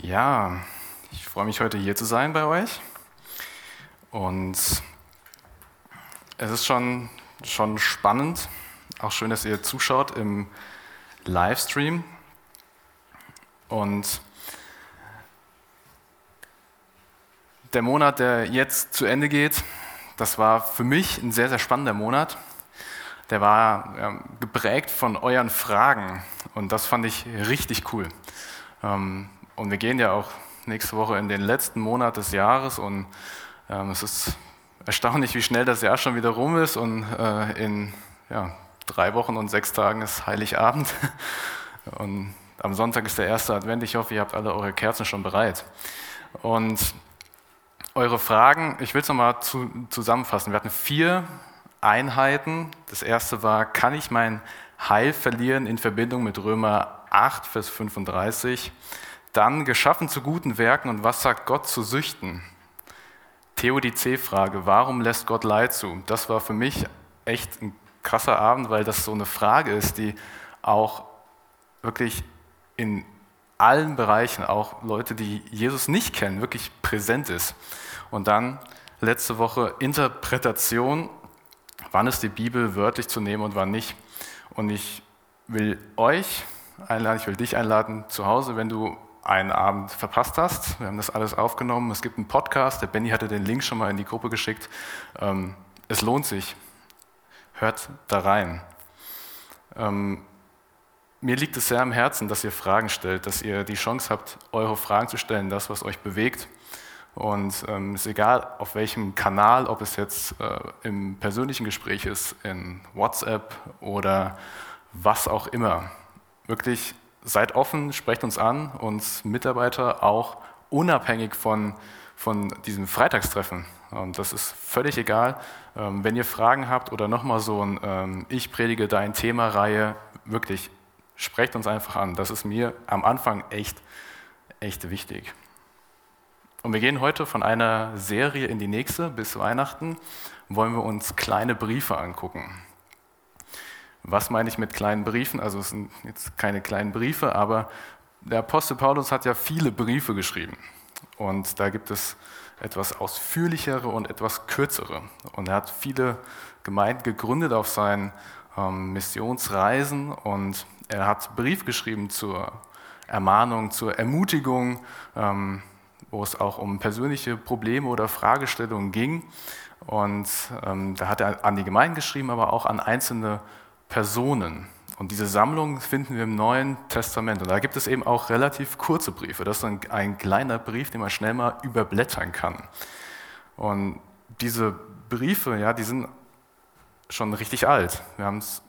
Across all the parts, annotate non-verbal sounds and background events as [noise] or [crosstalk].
Ja, ich freue mich heute hier zu sein bei euch. Und es ist schon, schon spannend, auch schön, dass ihr zuschaut im Livestream. Und der Monat, der jetzt zu Ende geht, das war für mich ein sehr, sehr spannender Monat. Der war ja, geprägt von euren Fragen und das fand ich richtig cool. Ähm, und wir gehen ja auch nächste Woche in den letzten Monat des Jahres und ähm, es ist erstaunlich, wie schnell das Jahr schon wieder rum ist und äh, in ja, drei Wochen und sechs Tagen ist Heiligabend [laughs] und am Sonntag ist der erste Advent. Ich hoffe, ihr habt alle eure Kerzen schon bereit. Und eure Fragen, ich will es nochmal zu, zusammenfassen. Wir hatten vier Einheiten. Das erste war, kann ich mein Heil verlieren in Verbindung mit Römer 8, Vers 35? Dann geschaffen zu guten Werken und was sagt Gott zu Süchten? Theodizee-Frage, warum lässt Gott Leid zu? Das war für mich echt ein krasser Abend, weil das so eine Frage ist, die auch wirklich in allen Bereichen, auch Leute, die Jesus nicht kennen, wirklich präsent ist. Und dann letzte Woche Interpretation, wann ist die Bibel wörtlich zu nehmen und wann nicht. Und ich will euch einladen, ich will dich einladen zu Hause, wenn du einen Abend verpasst hast. Wir haben das alles aufgenommen. Es gibt einen Podcast, der Benny hatte den Link schon mal in die Gruppe geschickt. Ähm, es lohnt sich. Hört da rein. Ähm, mir liegt es sehr am Herzen, dass ihr Fragen stellt, dass ihr die Chance habt, eure Fragen zu stellen, das, was euch bewegt. Und es ähm, ist egal, auf welchem Kanal, ob es jetzt äh, im persönlichen Gespräch ist, in WhatsApp oder was auch immer. Wirklich seid offen, sprecht uns an, uns Mitarbeiter auch unabhängig von, von diesem Freitagstreffen. Und das ist völlig egal. Ähm, wenn ihr Fragen habt oder nochmal so ein ähm, Ich predige dein Thema-Reihe, wirklich sprecht uns einfach an. Das ist mir am Anfang echt, echt wichtig. Und wir gehen heute von einer Serie in die nächste bis Weihnachten, wollen wir uns kleine Briefe angucken. Was meine ich mit kleinen Briefen? Also es sind jetzt keine kleinen Briefe, aber der Apostel Paulus hat ja viele Briefe geschrieben. Und da gibt es etwas ausführlichere und etwas kürzere. Und er hat viele Gemeinden gegründet auf seinen ähm, Missionsreisen und er hat Brief geschrieben zur Ermahnung, zur Ermutigung, ähm, wo es auch um persönliche Probleme oder Fragestellungen ging. Und ähm, da hat er an die Gemeinden geschrieben, aber auch an einzelne Personen. Und diese Sammlung finden wir im Neuen Testament. Und da gibt es eben auch relativ kurze Briefe. Das ist ein, ein kleiner Brief, den man schnell mal überblättern kann. Und diese Briefe, ja, die sind schon richtig alt. Wir haben es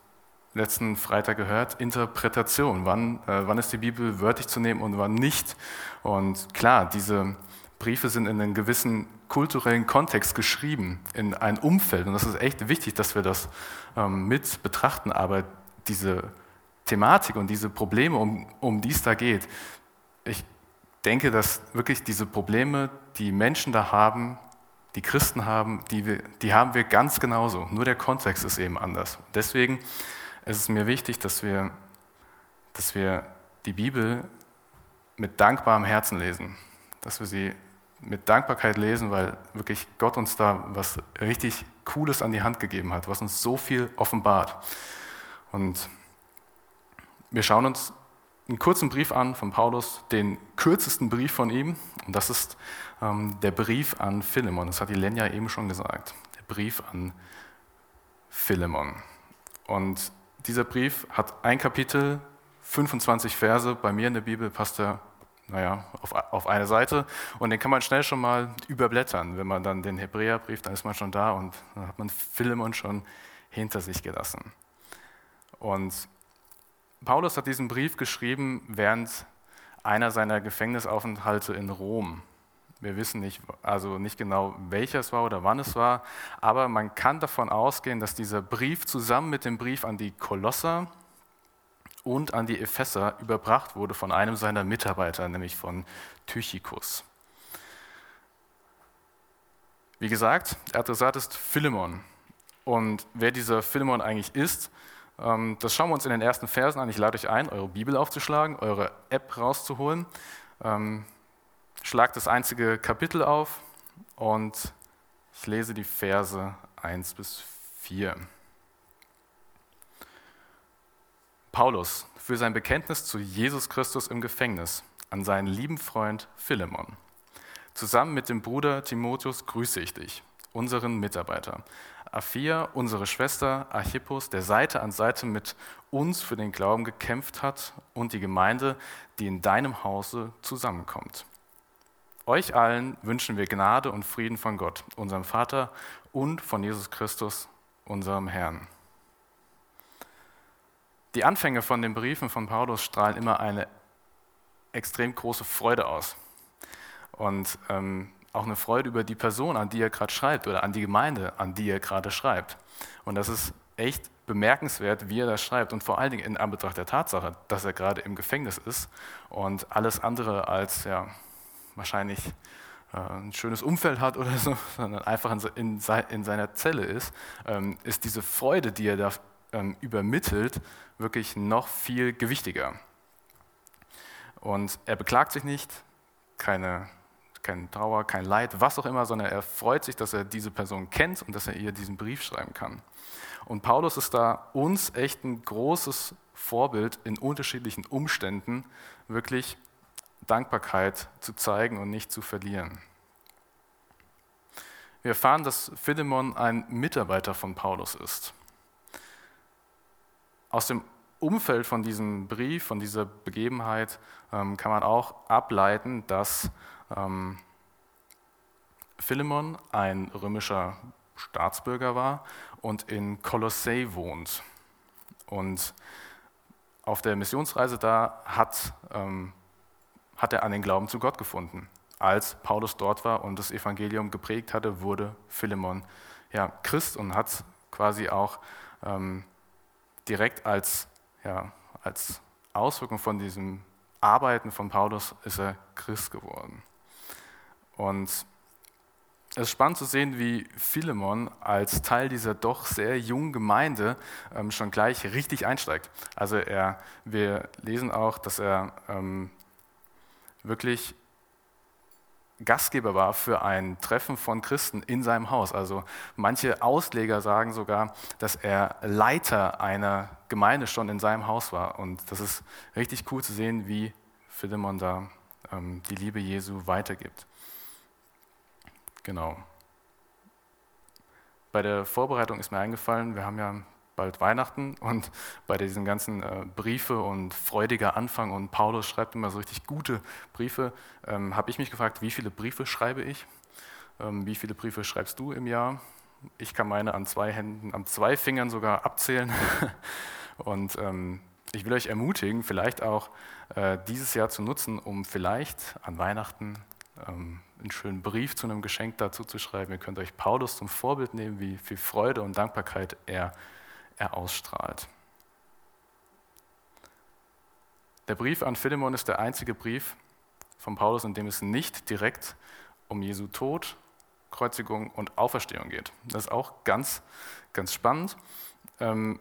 letzten Freitag gehört, Interpretation. Wann, äh, wann ist die Bibel wörtlich zu nehmen und wann nicht? Und klar, diese Briefe sind in einem gewissen kulturellen Kontext geschrieben, in ein Umfeld. Und das ist echt wichtig, dass wir das ähm, mit betrachten. Aber diese Thematik und diese Probleme, um, um die es da geht, ich denke, dass wirklich diese Probleme, die Menschen da haben, die Christen haben, die, wir, die haben wir ganz genauso. Nur der Kontext ist eben anders. Deswegen ist es mir wichtig, dass wir, dass wir die Bibel mit dankbarem Herzen lesen, dass wir sie mit Dankbarkeit lesen, weil wirklich Gott uns da was richtig Cooles an die Hand gegeben hat, was uns so viel offenbart. Und wir schauen uns einen kurzen Brief an von Paulus, den kürzesten Brief von ihm, und das ist ähm, der Brief an Philemon. Das hat die Lenja eben schon gesagt. Der Brief an Philemon. Und dieser Brief hat ein Kapitel, 25 Verse. Bei mir in der Bibel passt er naja, auf, auf eine Seite und den kann man schnell schon mal überblättern. Wenn man dann den Hebräerbrief, dann ist man schon da und dann hat man Philemon schon hinter sich gelassen. Und Paulus hat diesen Brief geschrieben während einer seiner Gefängnisaufenthalte in Rom. Wir wissen nicht, also nicht genau, welcher es war oder wann es war, aber man kann davon ausgehen, dass dieser Brief zusammen mit dem Brief an die Kolosser und an die Epheser überbracht wurde von einem seiner Mitarbeiter, nämlich von Tychikus. Wie gesagt, der Adressat ist Philemon. Und wer dieser Philemon eigentlich ist, ähm, das schauen wir uns in den ersten Versen an. Ich lade euch ein, eure Bibel aufzuschlagen, eure App rauszuholen. Ähm, schlage das einzige Kapitel auf und ich lese die Verse 1 bis 4. Paulus für sein Bekenntnis zu Jesus Christus im Gefängnis an seinen lieben Freund Philemon. Zusammen mit dem Bruder Timotheus grüße ich dich, unseren Mitarbeiter. Aphia, unsere Schwester Archippus, der Seite an Seite mit uns für den Glauben gekämpft hat und die Gemeinde, die in deinem Hause zusammenkommt. Euch allen wünschen wir Gnade und Frieden von Gott, unserem Vater und von Jesus Christus, unserem Herrn. Die Anfänge von den Briefen von Paulus strahlen immer eine extrem große Freude aus. Und ähm, auch eine Freude über die Person, an die er gerade schreibt oder an die Gemeinde, an die er gerade schreibt. Und das ist echt bemerkenswert, wie er das schreibt und vor allen Dingen in Anbetracht der Tatsache, dass er gerade im Gefängnis ist und alles andere als ja, wahrscheinlich äh, ein schönes Umfeld hat oder so, [laughs] sondern einfach in, in seiner Zelle ist, ähm, ist diese Freude, die er da ähm, übermittelt, wirklich noch viel gewichtiger. Und er beklagt sich nicht, keine, keine Trauer, kein Leid, was auch immer, sondern er freut sich, dass er diese Person kennt und dass er ihr diesen Brief schreiben kann. Und Paulus ist da uns echt ein großes Vorbild in unterschiedlichen Umständen, wirklich Dankbarkeit zu zeigen und nicht zu verlieren. Wir erfahren, dass Philemon ein Mitarbeiter von Paulus ist. Aus dem Umfeld von diesem Brief, von dieser Begebenheit, ähm, kann man auch ableiten, dass ähm, Philemon ein römischer Staatsbürger war und in Kolossee wohnt. Und auf der Missionsreise da hat, ähm, hat er an den Glauben zu Gott gefunden. Als Paulus dort war und das Evangelium geprägt hatte, wurde Philemon ja, Christ und hat quasi auch ähm, direkt als, ja, als Auswirkung von diesem Arbeiten von Paulus ist er Christ geworden. Und es ist spannend zu sehen, wie Philemon als Teil dieser doch sehr jungen Gemeinde ähm, schon gleich richtig einsteigt. Also er, wir lesen auch, dass er ähm, wirklich Gastgeber war für ein Treffen von Christen in seinem Haus. Also manche Ausleger sagen sogar, dass er Leiter einer Gemeinde schon in seinem Haus war. Und das ist richtig cool zu sehen, wie Philemon da ähm, die Liebe Jesu weitergibt. Genau. Bei der Vorbereitung ist mir eingefallen, wir haben ja bald Weihnachten und bei diesen ganzen äh, Briefe und freudiger Anfang und Paulus schreibt immer so richtig gute Briefe, ähm, habe ich mich gefragt, wie viele Briefe schreibe ich? Ähm, wie viele Briefe schreibst du im Jahr? Ich kann meine an zwei Händen, an zwei Fingern sogar abzählen. [laughs] und ähm, ich will euch ermutigen, vielleicht auch äh, dieses Jahr zu nutzen, um vielleicht an Weihnachten ähm, einen schönen Brief zu einem Geschenk dazu zu schreiben. Ihr könnt euch Paulus zum Vorbild nehmen, wie viel Freude und Dankbarkeit er er ausstrahlt. Der Brief an Philemon ist der einzige Brief von Paulus, in dem es nicht direkt um Jesu Tod, Kreuzigung und Auferstehung geht. Das ist auch ganz, ganz spannend. Ähm,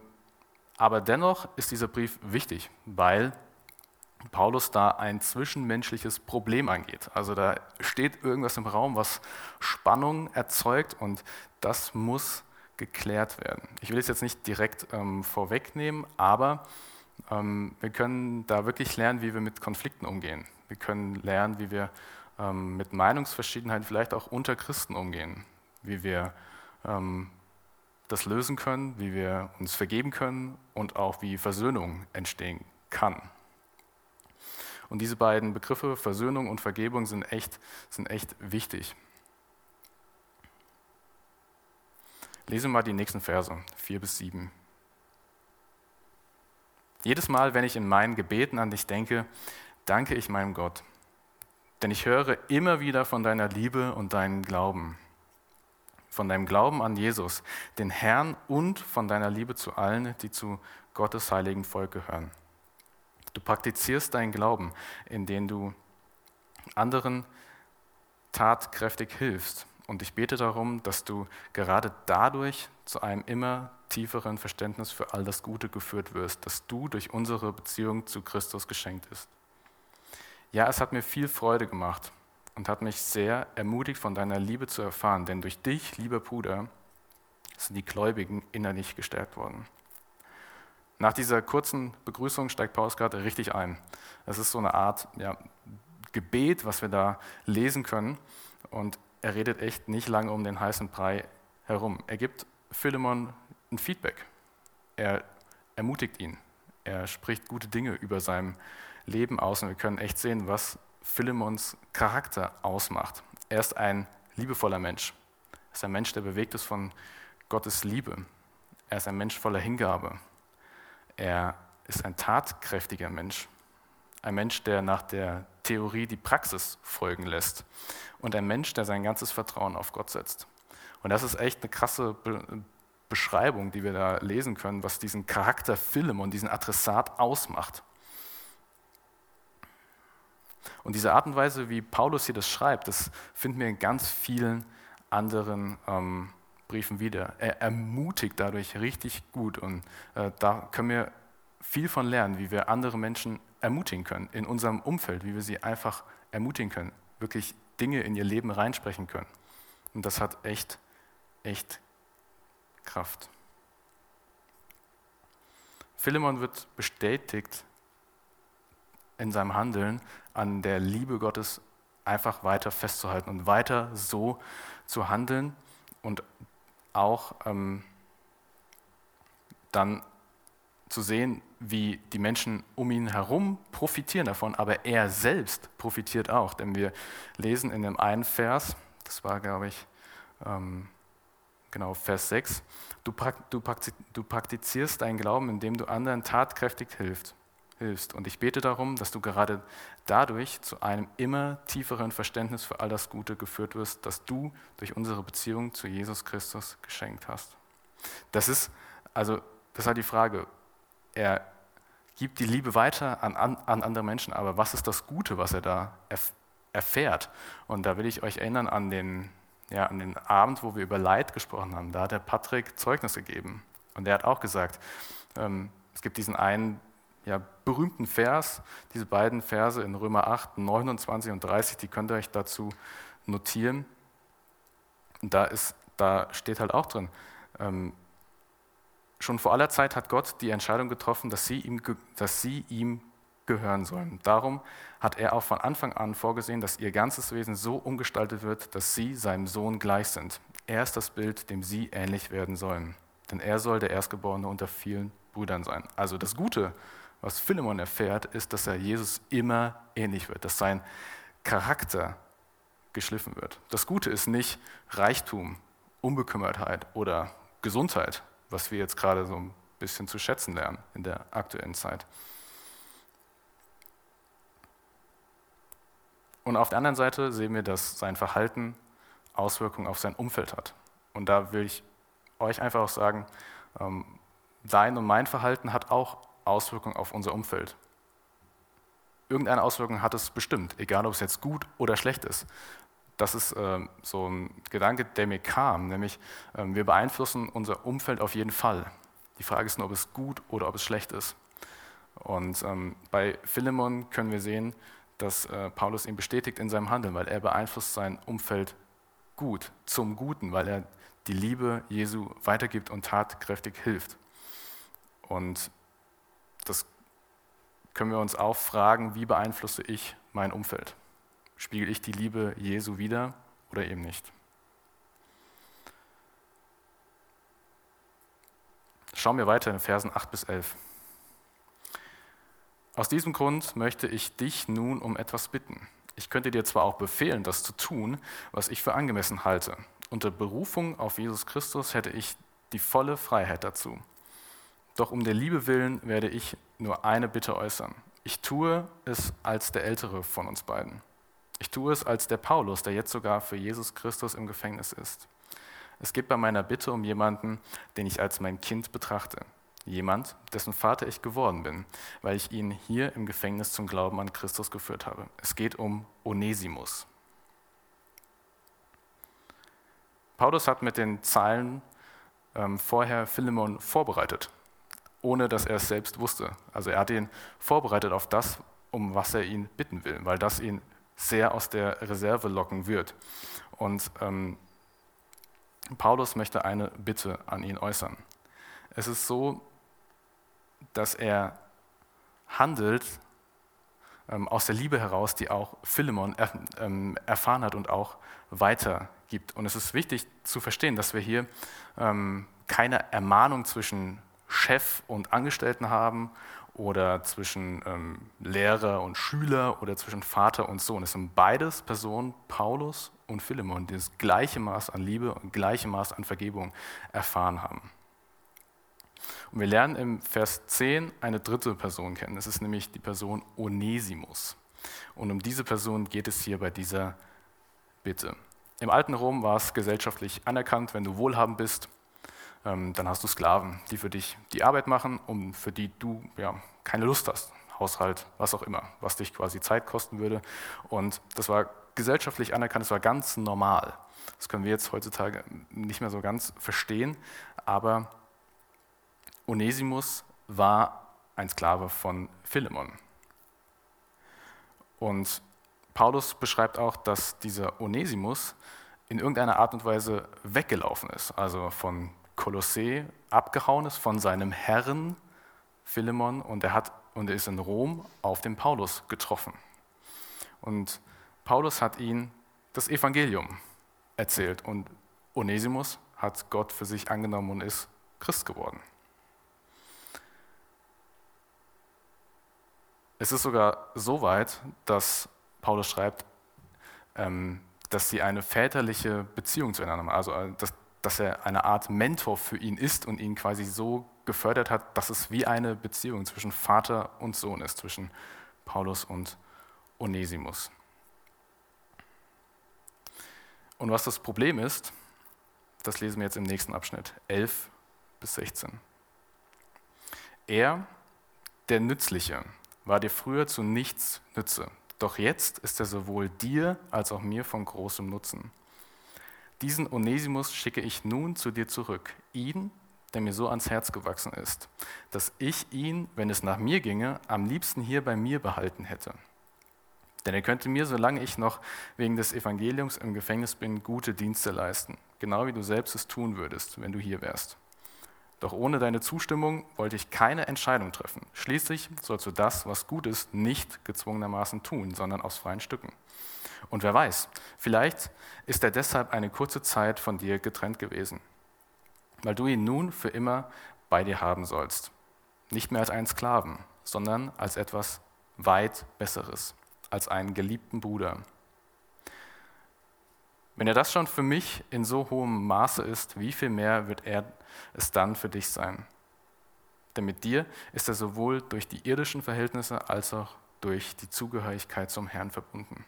aber dennoch ist dieser Brief wichtig, weil Paulus da ein zwischenmenschliches Problem angeht. Also da steht irgendwas im Raum, was Spannung erzeugt und das muss geklärt werden. Ich will es jetzt nicht direkt ähm, vorwegnehmen, aber ähm, wir können da wirklich lernen, wie wir mit Konflikten umgehen. Wir können lernen, wie wir ähm, mit Meinungsverschiedenheiten vielleicht auch unter Christen umgehen, wie wir ähm, das lösen können, wie wir uns vergeben können und auch wie Versöhnung entstehen kann. Und diese beiden Begriffe, Versöhnung und Vergebung, sind echt, sind echt wichtig. Lese mal die nächsten Verse, 4 bis 7. Jedes Mal, wenn ich in meinen Gebeten an dich denke, danke ich meinem Gott. Denn ich höre immer wieder von deiner Liebe und deinem Glauben. Von deinem Glauben an Jesus, den Herrn und von deiner Liebe zu allen, die zu Gottes heiligen Volk gehören. Du praktizierst deinen Glauben, indem du anderen tatkräftig hilfst und ich bete darum, dass du gerade dadurch zu einem immer tieferen Verständnis für all das Gute geführt wirst, das du durch unsere Beziehung zu Christus geschenkt ist. Ja, es hat mir viel Freude gemacht und hat mich sehr ermutigt, von deiner Liebe zu erfahren, denn durch dich, lieber Bruder, sind die Gläubigen innerlich gestärkt worden. Nach dieser kurzen Begrüßung steigt Paulus gerade richtig ein. Es ist so eine Art ja, Gebet, was wir da lesen können. Und er redet echt nicht lange um den heißen Brei herum. Er gibt Philemon ein Feedback. Er ermutigt ihn. Er spricht gute Dinge über sein Leben aus. Und wir können echt sehen, was Philemons Charakter ausmacht. Er ist ein liebevoller Mensch. Er ist ein Mensch, der bewegt ist von Gottes Liebe. Er ist ein Mensch voller Hingabe. Er ist ein tatkräftiger Mensch, ein Mensch, der nach der Theorie die Praxis folgen lässt und ein Mensch, der sein ganzes Vertrauen auf Gott setzt. Und das ist echt eine krasse Be Beschreibung, die wir da lesen können, was diesen Charakter und diesen Adressat ausmacht. Und diese Art und Weise, wie Paulus hier das schreibt, das finden wir in ganz vielen anderen ähm, Briefen wieder. Er ermutigt dadurch richtig gut und äh, da können wir viel von lernen, wie wir andere Menschen ermutigen können in unserem Umfeld, wie wir sie einfach ermutigen können, wirklich Dinge in ihr Leben reinsprechen können. Und das hat echt, echt Kraft. Philemon wird bestätigt in seinem Handeln an der Liebe Gottes einfach weiter festzuhalten und weiter so zu handeln und auch ähm, dann zu sehen, wie die Menschen um ihn herum profitieren davon, aber er selbst profitiert auch. Denn wir lesen in dem einen Vers, das war, glaube ich, ähm, genau Vers 6, du, du, praktizierst deinen Glauben, indem du anderen tatkräftig hilfst hilfst. Und ich bete darum, dass du gerade dadurch zu einem immer tieferen Verständnis für all das Gute geführt wirst, das du durch unsere Beziehung zu Jesus Christus geschenkt hast. Das ist, also, das halt die Frage. Er gibt die Liebe weiter an, an, an andere Menschen, aber was ist das Gute, was er da erf erfährt? Und da will ich euch erinnern an den, ja, an den Abend, wo wir über Leid gesprochen haben. Da hat der Patrick Zeugnis gegeben. Und er hat auch gesagt, ähm, es gibt diesen einen ja, berühmten Vers, diese beiden Verse in Römer 8, 29 und 30, die könnt ihr euch dazu notieren. Und da, ist, da steht halt auch drin, ähm, schon vor aller Zeit hat Gott die Entscheidung getroffen, dass sie, ihm, dass sie ihm gehören sollen. Darum hat er auch von Anfang an vorgesehen, dass ihr ganzes Wesen so umgestaltet wird, dass sie seinem Sohn gleich sind. Er ist das Bild, dem sie ähnlich werden sollen. Denn er soll der Erstgeborene unter vielen Brüdern sein. Also das Gute was Philemon erfährt, ist, dass er Jesus immer ähnlich wird, dass sein Charakter geschliffen wird. Das Gute ist nicht Reichtum, Unbekümmertheit oder Gesundheit, was wir jetzt gerade so ein bisschen zu schätzen lernen in der aktuellen Zeit. Und auf der anderen Seite sehen wir, dass sein Verhalten Auswirkungen auf sein Umfeld hat. Und da will ich euch einfach auch sagen, ähm, dein und mein Verhalten hat auch Auswirkungen auf unser Umfeld. Irgendeine Auswirkung hat es bestimmt, egal ob es jetzt gut oder schlecht ist. Das ist äh, so ein Gedanke, der mir kam, nämlich äh, wir beeinflussen unser Umfeld auf jeden Fall. Die Frage ist nur, ob es gut oder ob es schlecht ist. Und ähm, bei Philemon können wir sehen, dass äh, Paulus ihn bestätigt in seinem Handeln, weil er beeinflusst sein Umfeld gut, zum Guten, weil er die Liebe Jesu weitergibt und tatkräftig hilft. Und das können wir uns auch fragen, wie beeinflusse ich mein Umfeld? Spiegel ich die Liebe Jesu wieder oder eben nicht? Schauen wir weiter in Versen 8 bis 11. Aus diesem Grund möchte ich dich nun um etwas bitten. Ich könnte dir zwar auch befehlen, das zu tun, was ich für angemessen halte. Unter Berufung auf Jesus Christus hätte ich die volle Freiheit dazu. Doch um der Liebe willen werde ich nur eine Bitte äußern. Ich tue es als der Ältere von uns beiden. Ich tue es als der Paulus, der jetzt sogar für Jesus Christus im Gefängnis ist. Es geht bei meiner Bitte um jemanden, den ich als mein Kind betrachte. Jemand, dessen Vater ich geworden bin, weil ich ihn hier im Gefängnis zum Glauben an Christus geführt habe. Es geht um Onesimus. Paulus hat mit den Zeilen ähm, vorher Philemon vorbereitet ohne dass er es selbst wusste. Also er hat ihn vorbereitet auf das, um was er ihn bitten will, weil das ihn sehr aus der Reserve locken wird. Und ähm, Paulus möchte eine Bitte an ihn äußern. Es ist so, dass er handelt ähm, aus der Liebe heraus, die auch Philemon er, ähm, erfahren hat und auch weitergibt. Und es ist wichtig zu verstehen, dass wir hier ähm, keine Ermahnung zwischen Chef und Angestellten haben oder zwischen ähm, Lehrer und Schüler oder zwischen Vater und Sohn. Es sind beides Personen, Paulus und Philemon, die das gleiche Maß an Liebe und gleiche Maß an Vergebung erfahren haben. Und wir lernen im Vers 10 eine dritte Person kennen. Es ist nämlich die Person Onesimus. Und um diese Person geht es hier bei dieser Bitte. Im alten Rom war es gesellschaftlich anerkannt, wenn du wohlhabend bist, ähm, dann hast du Sklaven, die für dich die Arbeit machen, um für die du ja, keine Lust hast. Haushalt, was auch immer, was dich quasi Zeit kosten würde. Und das war gesellschaftlich anerkannt, das war ganz normal. Das können wir jetzt heutzutage nicht mehr so ganz verstehen, aber Onesimus war ein Sklave von Philemon. Und Paulus beschreibt auch, dass dieser Onesimus in irgendeiner Art und Weise weggelaufen ist, also von Kolossee abgehauen ist von seinem Herrn Philemon und er, hat, und er ist in Rom auf den Paulus getroffen. Und Paulus hat ihn das Evangelium erzählt und Onesimus hat Gott für sich angenommen und ist Christ geworden. Es ist sogar so weit, dass Paulus schreibt, ähm, dass sie eine väterliche Beziehung zueinander haben. Also, äh, dass dass er eine Art Mentor für ihn ist und ihn quasi so gefördert hat, dass es wie eine Beziehung zwischen Vater und Sohn ist, zwischen Paulus und Onesimus. Und was das Problem ist, das lesen wir jetzt im nächsten Abschnitt, 11 bis 16. Er, der Nützliche, war dir früher zu nichts Nütze, doch jetzt ist er sowohl dir als auch mir von großem Nutzen. Diesen Onesimus schicke ich nun zu dir zurück, ihn, der mir so ans Herz gewachsen ist, dass ich ihn, wenn es nach mir ginge, am liebsten hier bei mir behalten hätte. Denn er könnte mir, solange ich noch wegen des Evangeliums im Gefängnis bin, gute Dienste leisten, genau wie du selbst es tun würdest, wenn du hier wärst. Doch ohne deine Zustimmung wollte ich keine Entscheidung treffen. Schließlich sollst du das, was gut ist, nicht gezwungenermaßen tun, sondern aus freien Stücken. Und wer weiß, vielleicht ist er deshalb eine kurze Zeit von dir getrennt gewesen, weil du ihn nun für immer bei dir haben sollst. Nicht mehr als einen Sklaven, sondern als etwas weit Besseres, als einen geliebten Bruder. Wenn er das schon für mich in so hohem Maße ist, wie viel mehr wird er es dann für dich sein? Denn mit dir ist er sowohl durch die irdischen Verhältnisse als auch durch die Zugehörigkeit zum Herrn verbunden.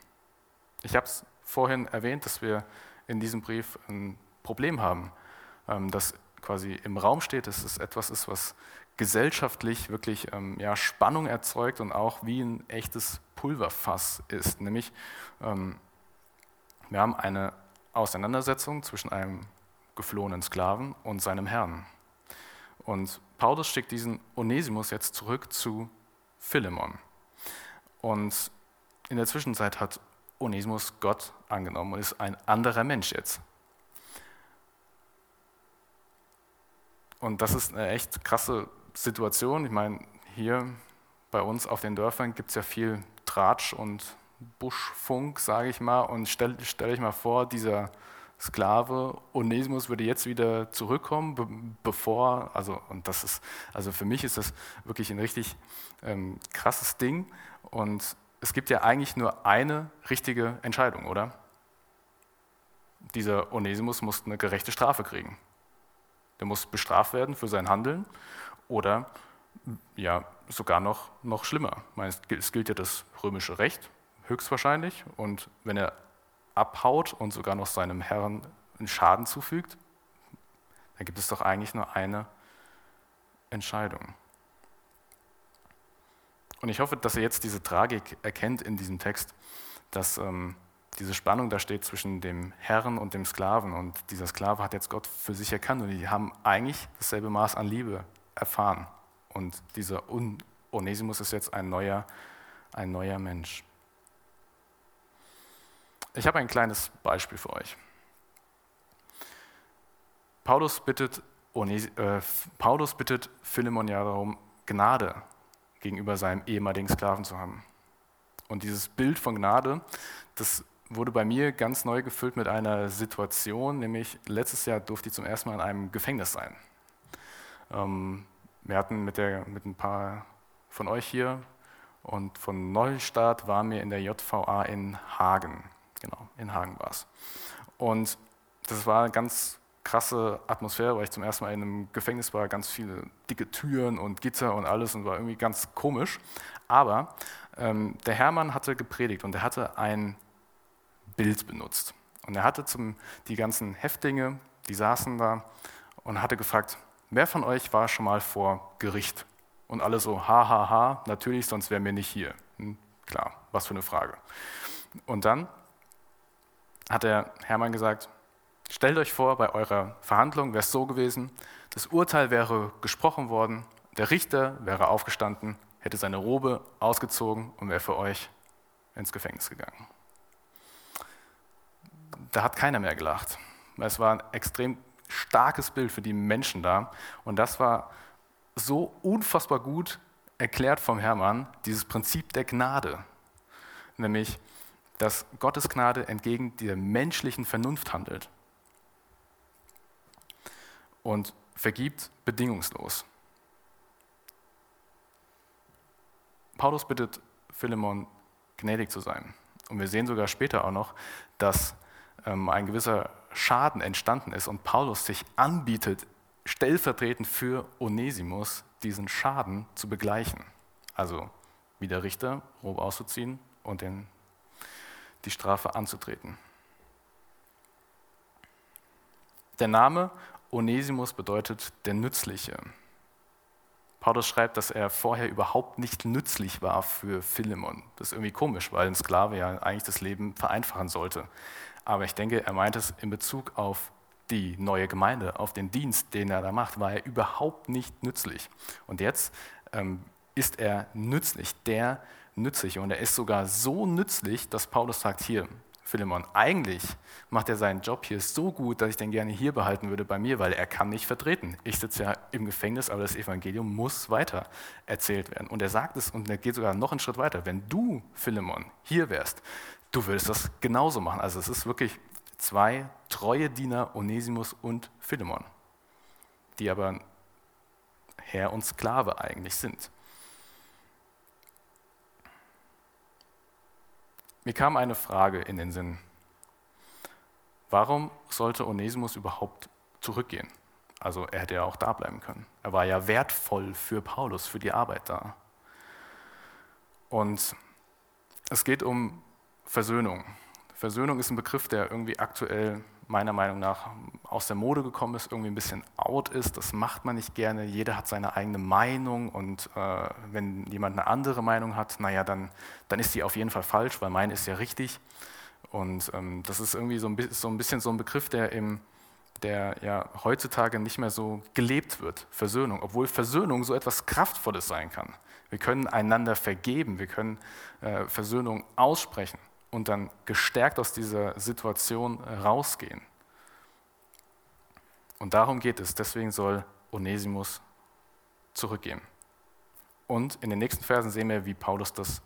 Ich habe es vorhin erwähnt, dass wir in diesem Brief ein Problem haben, ähm, das quasi im Raum steht, dass es etwas ist, was gesellschaftlich wirklich ähm, ja, Spannung erzeugt und auch wie ein echtes Pulverfass ist. Nämlich, ähm, wir haben eine Auseinandersetzung zwischen einem geflohenen Sklaven und seinem Herrn. Und Paulus schickt diesen Onesimus jetzt zurück zu Philemon. Und in der Zwischenzeit hat Onesimus Gott angenommen und ist ein anderer Mensch jetzt. Und das ist eine echt krasse Situation. Ich meine, hier bei uns auf den Dörfern gibt es ja viel Tratsch und Buschfunk, sage ich mal. Und stell, stell euch mal vor, dieser Sklave Onesimus würde jetzt wieder zurückkommen, be bevor, also, und das ist, also für mich ist das wirklich ein richtig ähm, krasses Ding. Und es gibt ja eigentlich nur eine richtige Entscheidung, oder? Dieser Onesimus muss eine gerechte Strafe kriegen. Der muss bestraft werden für sein Handeln oder ja, sogar noch, noch schlimmer. Meine, es gilt ja das römische Recht, höchstwahrscheinlich. Und wenn er abhaut und sogar noch seinem Herrn einen Schaden zufügt, dann gibt es doch eigentlich nur eine Entscheidung. Und ich hoffe, dass ihr jetzt diese Tragik erkennt in diesem Text, dass ähm, diese Spannung da steht zwischen dem Herrn und dem Sklaven. Und dieser Sklave hat jetzt Gott für sich erkannt und die haben eigentlich dasselbe Maß an Liebe erfahren. Und dieser Onesimus ist jetzt ein neuer, ein neuer Mensch. Ich habe ein kleines Beispiel für euch. Paulus bittet, Ones äh, Paulus bittet Philemon ja darum, Gnade gegenüber seinem ehemaligen Sklaven zu haben. Und dieses Bild von Gnade, das wurde bei mir ganz neu gefüllt mit einer Situation, nämlich letztes Jahr durfte ich zum ersten Mal in einem Gefängnis sein. Ähm, wir hatten mit, der, mit ein paar von euch hier und von Neustart waren wir in der JVA in Hagen. Genau, in Hagen war es. Und das war eine ganz krasse Atmosphäre, weil ich zum ersten Mal in einem Gefängnis war, ganz viele dicke Türen und Gitter und alles und war irgendwie ganz komisch. Aber ähm, der Hermann hatte gepredigt und er hatte ein Bild benutzt. Und er hatte zum, die ganzen Häftlinge, die saßen da und hatte gefragt, wer von euch war schon mal vor Gericht? Und alle so, ha, ha, ha, natürlich, sonst wären wir nicht hier. Hm, klar, was für eine Frage. Und dann hat der Hermann gesagt, stellt euch vor, bei eurer Verhandlung wäre es so gewesen, das Urteil wäre gesprochen worden, der Richter wäre aufgestanden, hätte seine Robe ausgezogen und wäre für euch ins Gefängnis gegangen da hat keiner mehr gelacht. Es war ein extrem starkes Bild für die Menschen da. Und das war so unfassbar gut erklärt vom Hermann, dieses Prinzip der Gnade. Nämlich, dass Gottes Gnade entgegen der menschlichen Vernunft handelt und vergibt bedingungslos. Paulus bittet Philemon, gnädig zu sein. Und wir sehen sogar später auch noch, dass ähm, ein gewisser Schaden entstanden ist und Paulus sich anbietet, stellvertretend für Onesimus diesen Schaden zu begleichen. Also wie der Richter, Robe auszuziehen und den, die Strafe anzutreten. Der Name Onesimus bedeutet der Nützliche. Paulus schreibt, dass er vorher überhaupt nicht nützlich war für Philemon. Das ist irgendwie komisch, weil ein Sklave ja eigentlich das Leben vereinfachen sollte. Aber ich denke, er meint es in Bezug auf die neue Gemeinde, auf den Dienst, den er da macht, war er überhaupt nicht nützlich. Und jetzt ähm, ist er nützlich, der Nützliche. Und er ist sogar so nützlich, dass Paulus sagt, hier, Philemon, eigentlich macht er seinen Job hier so gut, dass ich den gerne hier behalten würde bei mir, weil er kann nicht vertreten. Ich sitze ja im Gefängnis, aber das Evangelium muss weiter erzählt werden. Und er sagt es und er geht sogar noch einen Schritt weiter. Wenn du, Philemon, hier wärst, du würdest das genauso machen. Also es ist wirklich zwei treue Diener, Onesimus und Philemon, die aber Herr und Sklave eigentlich sind. Mir kam eine Frage in den Sinn. Warum sollte Onesimus überhaupt zurückgehen? Also er hätte ja auch da bleiben können. Er war ja wertvoll für Paulus, für die Arbeit da. Und es geht um Versöhnung. Versöhnung ist ein Begriff, der irgendwie aktuell meiner Meinung nach aus der Mode gekommen ist, irgendwie ein bisschen out ist. Das macht man nicht gerne. Jeder hat seine eigene Meinung und äh, wenn jemand eine andere Meinung hat, naja, dann, dann ist die auf jeden Fall falsch, weil meine ist ja richtig. Und ähm, das ist irgendwie so ein, so ein, bisschen so ein Begriff, der, im, der ja heutzutage nicht mehr so gelebt wird. Versöhnung, obwohl Versöhnung so etwas Kraftvolles sein kann. Wir können einander vergeben, wir können äh, Versöhnung aussprechen und dann gestärkt aus dieser Situation rausgehen. Und darum geht es. Deswegen soll Onesimus zurückgehen. Und in den nächsten Versen sehen wir, wie Paulus das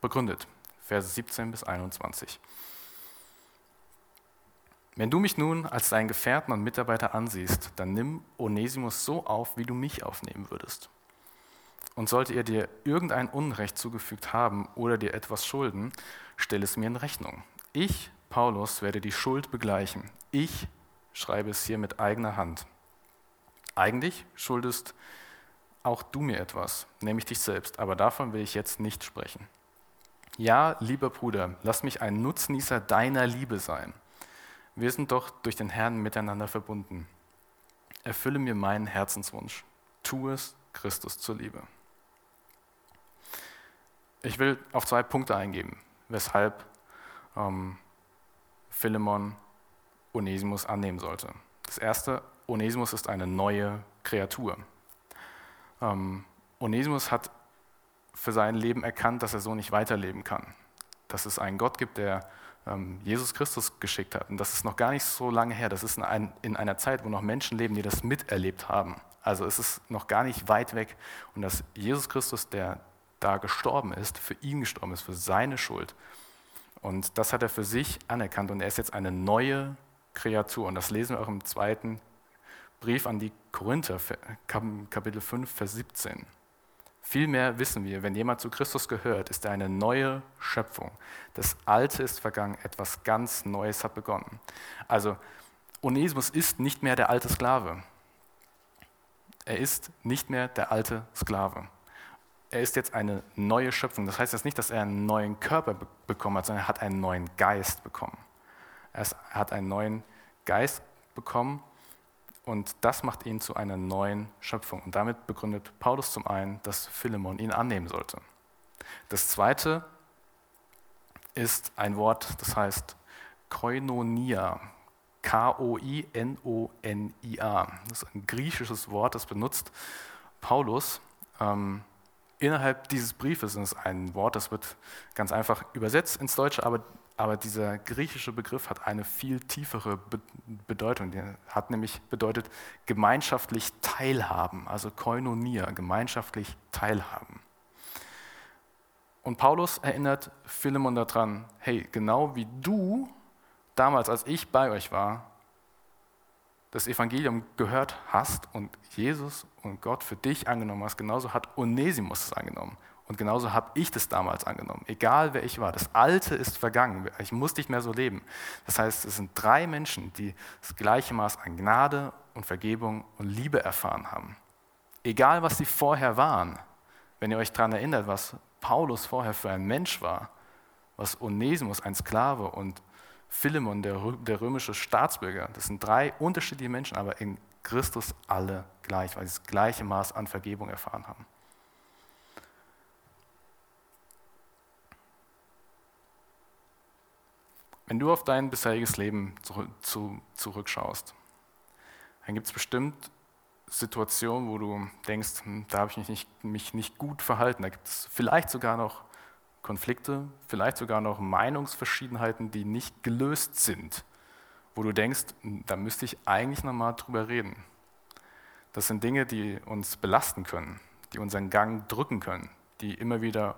begründet. Verse 17 bis 21. Wenn du mich nun als deinen Gefährten und Mitarbeiter ansiehst, dann nimm Onesimus so auf, wie du mich aufnehmen würdest. Und sollte er dir irgendein Unrecht zugefügt haben oder dir etwas schulden, stell es mir in Rechnung. Ich, Paulus, werde die Schuld begleichen. Ich schreibe es hier mit eigener Hand. Eigentlich schuldest auch du mir etwas, nämlich dich selbst, aber davon will ich jetzt nicht sprechen. Ja, lieber Bruder, lass mich ein Nutznießer deiner Liebe sein. Wir sind doch durch den Herrn miteinander verbunden. Erfülle mir meinen Herzenswunsch. Tu es Christus zur Liebe. Ich will auf zwei Punkte eingehen, weshalb ähm, Philemon Onesimus annehmen sollte. Das erste, Onesimus ist eine neue Kreatur. Ähm, Onesimus hat für sein Leben erkannt, dass er so nicht weiterleben kann. dass es einen Gott gibt, der ähm, Jesus Christus geschickt hat. Und das ist noch gar nicht so lange her. Das ist in, ein, in einer Zeit, wo noch Menschen leben, die das miterlebt haben. Also es ist noch gar nicht weit weg. Und dass Jesus Christus, der da gestorben ist, für ihn gestorben ist, für seine Schuld. Und das hat er für sich anerkannt. Und er ist jetzt eine neue Kreatur. Und das lesen wir auch im zweiten Brief an die Korinther, Kapitel 5, Vers 17. Vielmehr wissen wir, wenn jemand zu Christus gehört, ist er eine neue Schöpfung. Das Alte ist vergangen, etwas ganz Neues hat begonnen. Also Onesimus ist nicht mehr der alte Sklave. Er ist nicht mehr der alte Sklave. Er ist jetzt eine neue Schöpfung. Das heißt jetzt nicht, dass er einen neuen Körper bekommen hat, sondern er hat einen neuen Geist bekommen. Er hat einen neuen Geist bekommen und das macht ihn zu einer neuen Schöpfung. Und damit begründet Paulus zum einen, dass Philemon ihn annehmen sollte. Das zweite ist ein Wort, das heißt Koinonia. K-O-I-N-O-N-I-A. Das ist ein griechisches Wort, das benutzt Paulus. Ähm, innerhalb dieses Briefes ist ein Wort, das wird ganz einfach übersetzt ins Deutsche, aber aber dieser griechische Begriff hat eine viel tiefere Bedeutung. Der hat nämlich bedeutet gemeinschaftlich teilhaben, also Koinonia, gemeinschaftlich teilhaben. Und Paulus erinnert Philemon daran, hey, genau wie du damals, als ich bei euch war, das Evangelium gehört hast und Jesus und Gott für dich angenommen hast, genauso hat Onesimus es angenommen. Und genauso habe ich das damals angenommen, egal wer ich war. Das Alte ist vergangen, ich muss nicht mehr so leben. Das heißt, es sind drei Menschen, die das gleiche Maß an Gnade und Vergebung und Liebe erfahren haben. Egal, was sie vorher waren, wenn ihr euch daran erinnert, was Paulus vorher für ein Mensch war, was Onesimus, ein Sklave, und Philemon, der, der römische Staatsbürger, das sind drei unterschiedliche Menschen, aber in Christus alle gleich, weil sie das gleiche Maß an Vergebung erfahren haben. Wenn du auf dein bisheriges Leben zurückschaust, dann gibt es bestimmt Situationen, wo du denkst, hm, da habe ich mich nicht, mich nicht gut verhalten. Da gibt es vielleicht sogar noch Konflikte, vielleicht sogar noch Meinungsverschiedenheiten, die nicht gelöst sind, wo du denkst, hm, da müsste ich eigentlich nochmal drüber reden. Das sind Dinge, die uns belasten können, die unseren Gang drücken können, die immer wieder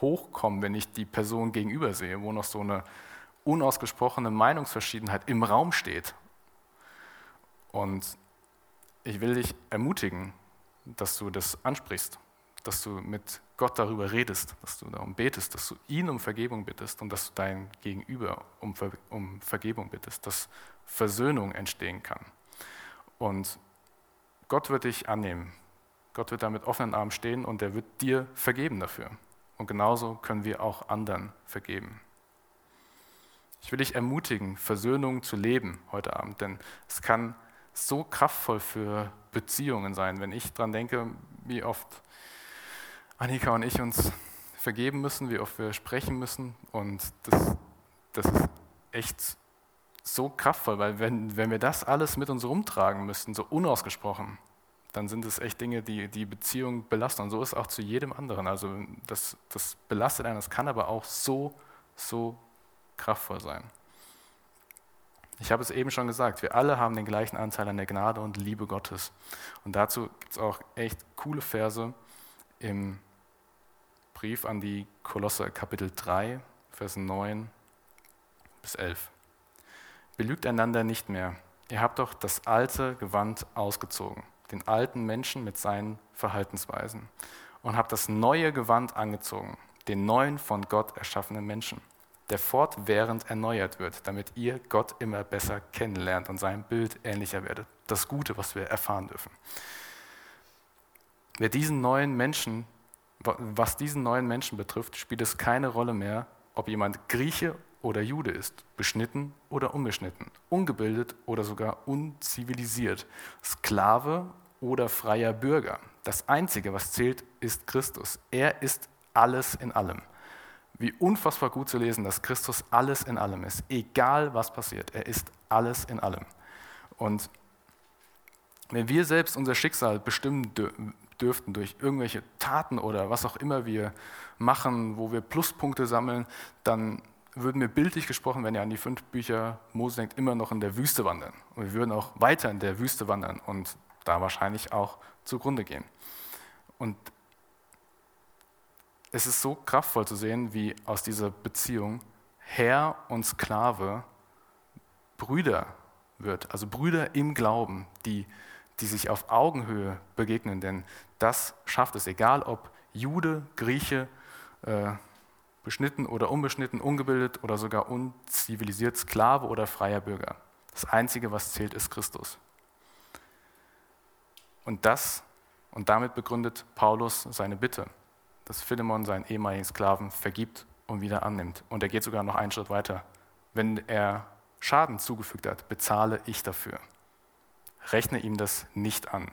hochkommen, wenn ich die Person gegenüber sehe, wo noch so eine unausgesprochene Meinungsverschiedenheit im Raum steht. Und ich will dich ermutigen, dass du das ansprichst, dass du mit Gott darüber redest, dass du darum betest, dass du ihn um Vergebung bittest und dass du dein Gegenüber um, Ver um Vergebung bittest, dass Versöhnung entstehen kann. Und Gott wird dich annehmen. Gott wird da mit offenen Armen stehen und er wird dir vergeben dafür. Und genauso können wir auch anderen vergeben. Ich will dich ermutigen, Versöhnung zu leben heute Abend, denn es kann so kraftvoll für Beziehungen sein, wenn ich daran denke, wie oft Annika und ich uns vergeben müssen, wie oft wir sprechen müssen. Und das, das ist echt so kraftvoll, weil wenn, wenn wir das alles mit uns rumtragen müssten, so unausgesprochen, dann sind es echt Dinge, die die Beziehung belasten. Und so ist es auch zu jedem anderen. Also das, das belastet einen, das kann aber auch so, so kraftvoll sein. Ich habe es eben schon gesagt, wir alle haben den gleichen Anteil an der Gnade und Liebe Gottes. Und dazu gibt es auch echt coole Verse im Brief an die Kolosser Kapitel 3, Vers 9 bis 11. Belügt einander nicht mehr. Ihr habt doch das alte Gewand ausgezogen, den alten Menschen mit seinen Verhaltensweisen, und habt das neue Gewand angezogen, den neuen von Gott erschaffenen Menschen der fortwährend erneuert wird, damit ihr Gott immer besser kennenlernt und seinem Bild ähnlicher werdet. Das Gute, was wir erfahren dürfen. Wer diesen neuen Menschen, was diesen neuen Menschen betrifft, spielt es keine Rolle mehr, ob jemand Grieche oder Jude ist, beschnitten oder unbeschnitten, ungebildet oder sogar unzivilisiert, Sklave oder freier Bürger. Das Einzige, was zählt, ist Christus. Er ist alles in allem wie unfassbar gut zu lesen, dass Christus alles in allem ist, egal was passiert. Er ist alles in allem. Und wenn wir selbst unser Schicksal bestimmen dürften durch irgendwelche Taten oder was auch immer wir machen, wo wir Pluspunkte sammeln, dann würden wir bildlich gesprochen, wenn ihr an die fünf Bücher Mose denkt, immer noch in der Wüste wandern. Und wir würden auch weiter in der Wüste wandern und da wahrscheinlich auch zugrunde gehen. Und es ist so kraftvoll zu sehen, wie aus dieser Beziehung Herr und Sklave Brüder wird, also Brüder im Glauben, die, die sich auf Augenhöhe begegnen, denn das schafft es, egal ob Jude, Grieche, äh, beschnitten oder unbeschnitten, ungebildet oder sogar unzivilisiert, Sklave oder freier Bürger. Das Einzige, was zählt, ist Christus. Und das, und damit begründet Paulus seine Bitte, dass Philemon seinen ehemaligen Sklaven vergibt und wieder annimmt. Und er geht sogar noch einen Schritt weiter. Wenn er Schaden zugefügt hat, bezahle ich dafür. Rechne ihm das nicht an.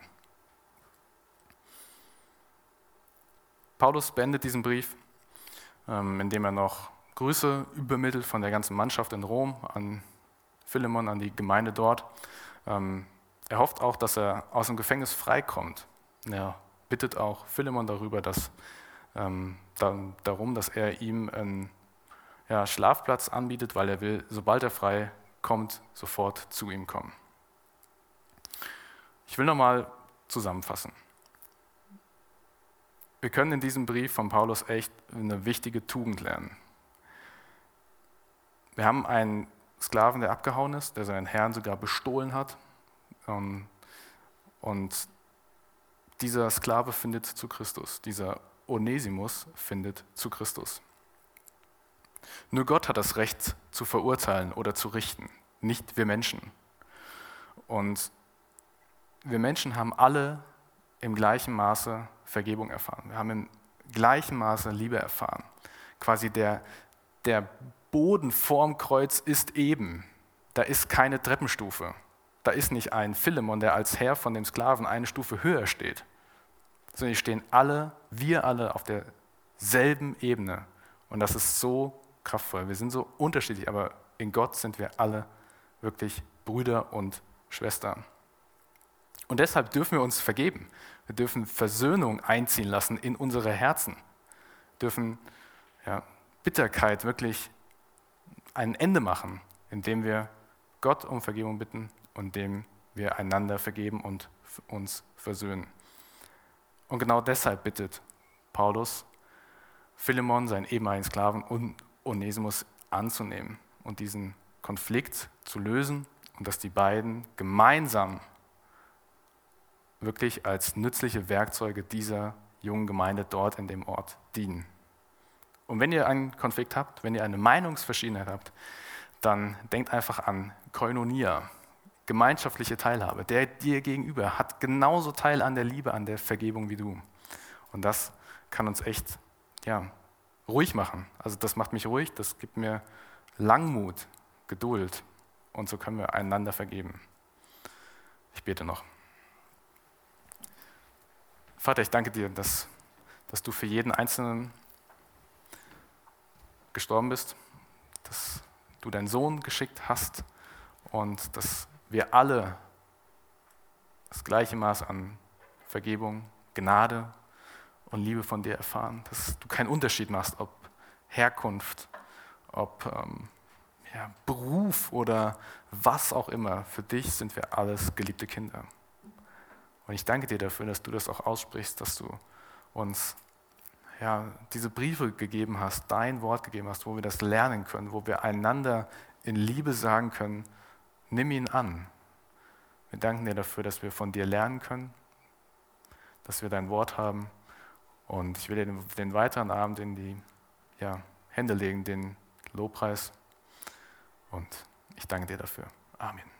Paulus beendet diesen Brief, ähm, indem er noch Grüße übermittelt von der ganzen Mannschaft in Rom an Philemon, an die Gemeinde dort. Ähm, er hofft auch, dass er aus dem Gefängnis freikommt. Er bittet auch Philemon darüber, dass, ähm, darum, dass er ihm einen Schlafplatz anbietet, weil er will, sobald er frei kommt, sofort zu ihm kommen. Ich will nochmal zusammenfassen. Wir können in diesem Brief von Paulus echt eine wichtige Tugend lernen. Wir haben einen Sklaven, der abgehauen ist, der seinen Herrn sogar bestohlen hat. Ähm, und dieser Sklave findet zu Christus, dieser Onesimus findet zu Christus. Nur Gott hat das Recht zu verurteilen oder zu richten, nicht wir Menschen. Und wir Menschen haben alle im gleichen Maße Vergebung erfahren. Wir haben im gleichen Maße Liebe erfahren. Quasi der, der Boden vorm Kreuz ist eben. Da ist keine Treppenstufe. Da ist nicht ein Philemon, der als Herr von dem Sklaven eine Stufe höher steht, sondern die stehen alle, wir alle auf derselben Ebene. Und das ist so kraftvoll. Wir sind so unterschiedlich, aber in Gott sind wir alle wirklich Brüder und Schwestern. Und deshalb dürfen wir uns vergeben. Wir dürfen Versöhnung einziehen lassen in unsere Herzen. Wir dürfen ja, Bitterkeit wirklich ein Ende machen, indem wir Gott um Vergebung bitten und indem wir einander vergeben und uns versöhnen. Und genau deshalb bittet Paulus Philemon, seinen ehemaligen Sklaven, und Onesimus anzunehmen und diesen Konflikt zu lösen und dass die beiden gemeinsam wirklich als nützliche Werkzeuge dieser jungen Gemeinde dort in dem Ort dienen. Und wenn ihr einen Konflikt habt, wenn ihr eine Meinungsverschiedenheit habt, dann denkt einfach an Koinonia, gemeinschaftliche Teilhabe. Der dir gegenüber hat genauso Teil an der Liebe, an der Vergebung wie du. Und das kann uns echt ja, ruhig machen. Also das macht mich ruhig, das gibt mir Langmut, Geduld und so können wir einander vergeben. Ich bete noch. Vater, ich danke dir, dass, dass du für jeden Einzelnen gestorben bist, dass du deinen Sohn geschickt hast und dass wir alle das gleiche Maß an Vergebung, Gnade und Liebe von dir erfahren, dass du keinen Unterschied machst, ob Herkunft, ob ähm, ja, Beruf oder was auch immer. Für dich sind wir alles geliebte Kinder. Und ich danke dir dafür, dass du das auch aussprichst, dass du uns ja, diese Briefe gegeben hast, dein Wort gegeben hast, wo wir das lernen können, wo wir einander in Liebe sagen können, nimm ihn an. Wir danken dir dafür, dass wir von dir lernen können, dass wir dein Wort haben und ich will dir den, den weiteren Abend in die ja, Hände legen, den Lobpreis. Und ich danke dir dafür. Amen.